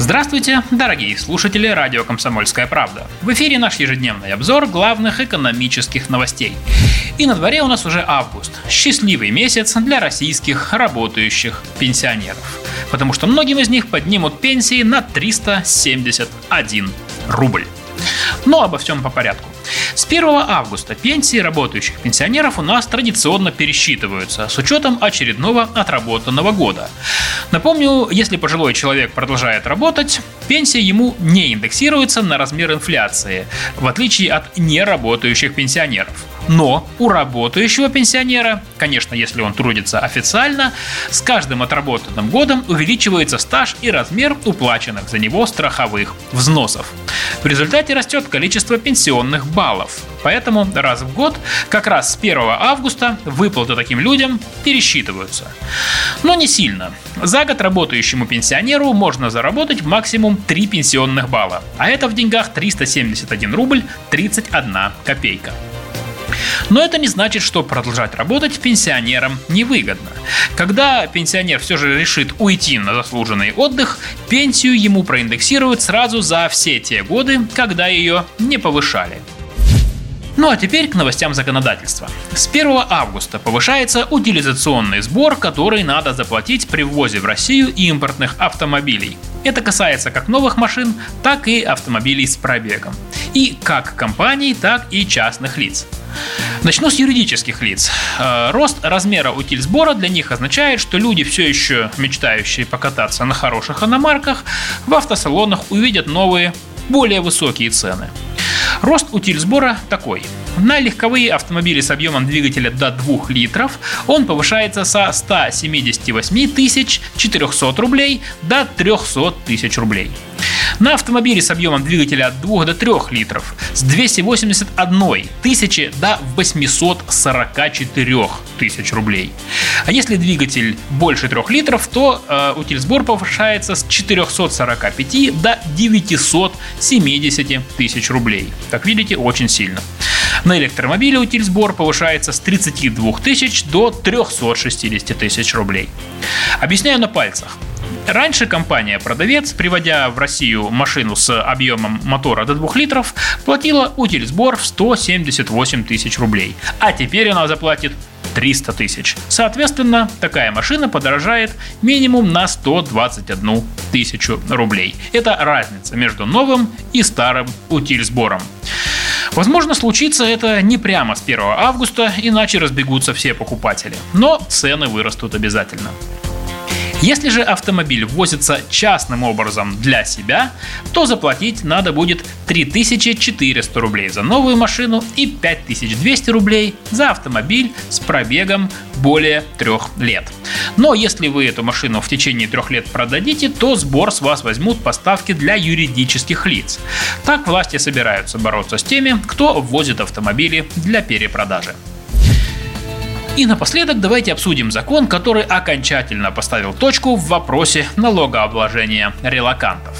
Здравствуйте, дорогие слушатели радио «Комсомольская правда». В эфире наш ежедневный обзор главных экономических новостей. И на дворе у нас уже август. Счастливый месяц для российских работающих пенсионеров. Потому что многим из них поднимут пенсии на 371 рубль. Но обо всем по порядку. С 1 августа пенсии работающих пенсионеров у нас традиционно пересчитываются с учетом очередного отработанного года. Напомню, если пожилой человек продолжает работать, пенсия ему не индексируется на размер инфляции, в отличие от неработающих пенсионеров. Но у работающего пенсионера, конечно, если он трудится официально, с каждым отработанным годом увеличивается стаж и размер уплаченных за него страховых взносов. В результате растет количество пенсионных баллов. Поэтому раз в год, как раз с 1 августа, выплаты таким людям пересчитываются. Но не сильно. За год работающему пенсионеру можно заработать максимум 3 пенсионных балла. А это в деньгах 371 рубль 31 копейка. Но это не значит, что продолжать работать пенсионерам невыгодно. Когда пенсионер все же решит уйти на заслуженный отдых, пенсию ему проиндексируют сразу за все те годы, когда ее не повышали. Ну а теперь к новостям законодательства. С 1 августа повышается утилизационный сбор, который надо заплатить при ввозе в Россию импортных автомобилей. Это касается как новых машин, так и автомобилей с пробегом. И как компаний, так и частных лиц. Начну с юридических лиц. Э, рост размера утильсбора для них означает, что люди, все еще мечтающие покататься на хороших иномарках, в автосалонах увидят новые, более высокие цены. Рост утильсбора такой. На легковые автомобили с объемом двигателя до 2 литров он повышается со 178 400 рублей до 300 тысяч рублей. На автомобиле с объемом двигателя от 2 до 3 литров с 281 тысячи до 844 тысяч рублей. А если двигатель больше 3 литров, то э, утильсбор повышается с 445 до 970 тысяч рублей. Как видите, очень сильно. На электромобиле утильсбор повышается с 32 тысяч до 360 тысяч рублей. Объясняю на пальцах. Раньше компания-продавец, приводя в Россию машину с объемом мотора до 2 литров, платила утильсбор в 178 тысяч рублей. А теперь она заплатит 300 тысяч. Соответственно, такая машина подорожает минимум на 121 тысячу рублей. Это разница между новым и старым утильсбором. Возможно, случится это не прямо с 1 августа, иначе разбегутся все покупатели. Но цены вырастут обязательно. Если же автомобиль ввозится частным образом для себя, то заплатить надо будет 3400 рублей за новую машину и 5200 рублей за автомобиль с пробегом более трех лет. Но если вы эту машину в течение трех лет продадите, то сбор с вас возьмут поставки для юридических лиц. Так власти собираются бороться с теми, кто ввозит автомобили для перепродажи. И напоследок давайте обсудим закон, который окончательно поставил точку в вопросе налогообложения релакантов.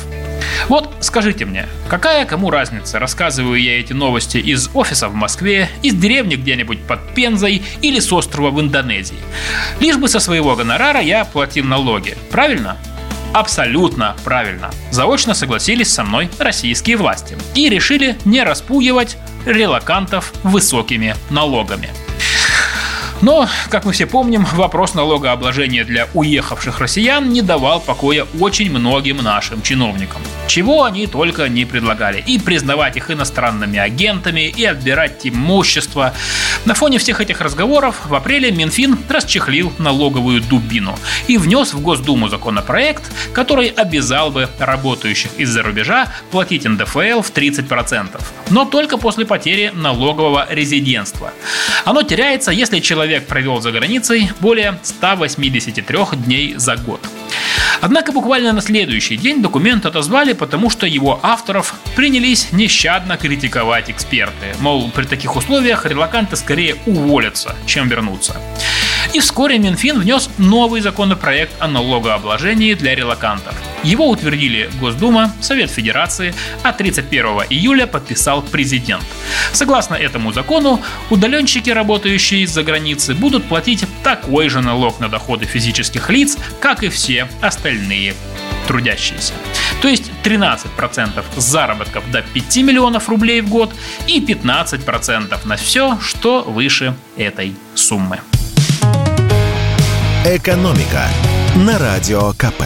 Вот скажите мне, какая кому разница, рассказываю я эти новости из офиса в Москве, из деревни где-нибудь под Пензой или с острова в Индонезии. Лишь бы со своего гонорара я платил налоги, правильно? Абсолютно правильно. Заочно согласились со мной российские власти и решили не распугивать релакантов высокими налогами. Но, как мы все помним, вопрос налогообложения для уехавших россиян не давал покоя очень многим нашим чиновникам. Чего они только не предлагали. И признавать их иностранными агентами, и отбирать имущество. На фоне всех этих разговоров в апреле Минфин расчехлил налоговую дубину и внес в Госдуму законопроект, который обязал бы работающих из-за рубежа платить НДФЛ в 30%, но только после потери налогового резидентства. Оно теряется, если человек провел за границей более 183 дней за год. Однако буквально на следующий день документ отозвали, потому что его авторов принялись нещадно критиковать эксперты. Мол, при таких условиях релаканты скорее уволятся, чем вернутся. И вскоре Минфин внес новый законопроект о налогообложении для релакантов. Его утвердили Госдума, Совет Федерации, а 31 июля подписал президент. Согласно этому закону, удаленщики, работающие из-за границы, будут платить такой же налог на доходы физических лиц, как и все остальные трудящиеся. То есть 13% с заработков до 5 миллионов рублей в год и 15% на все, что выше этой суммы. «Экономика» на Радио КП.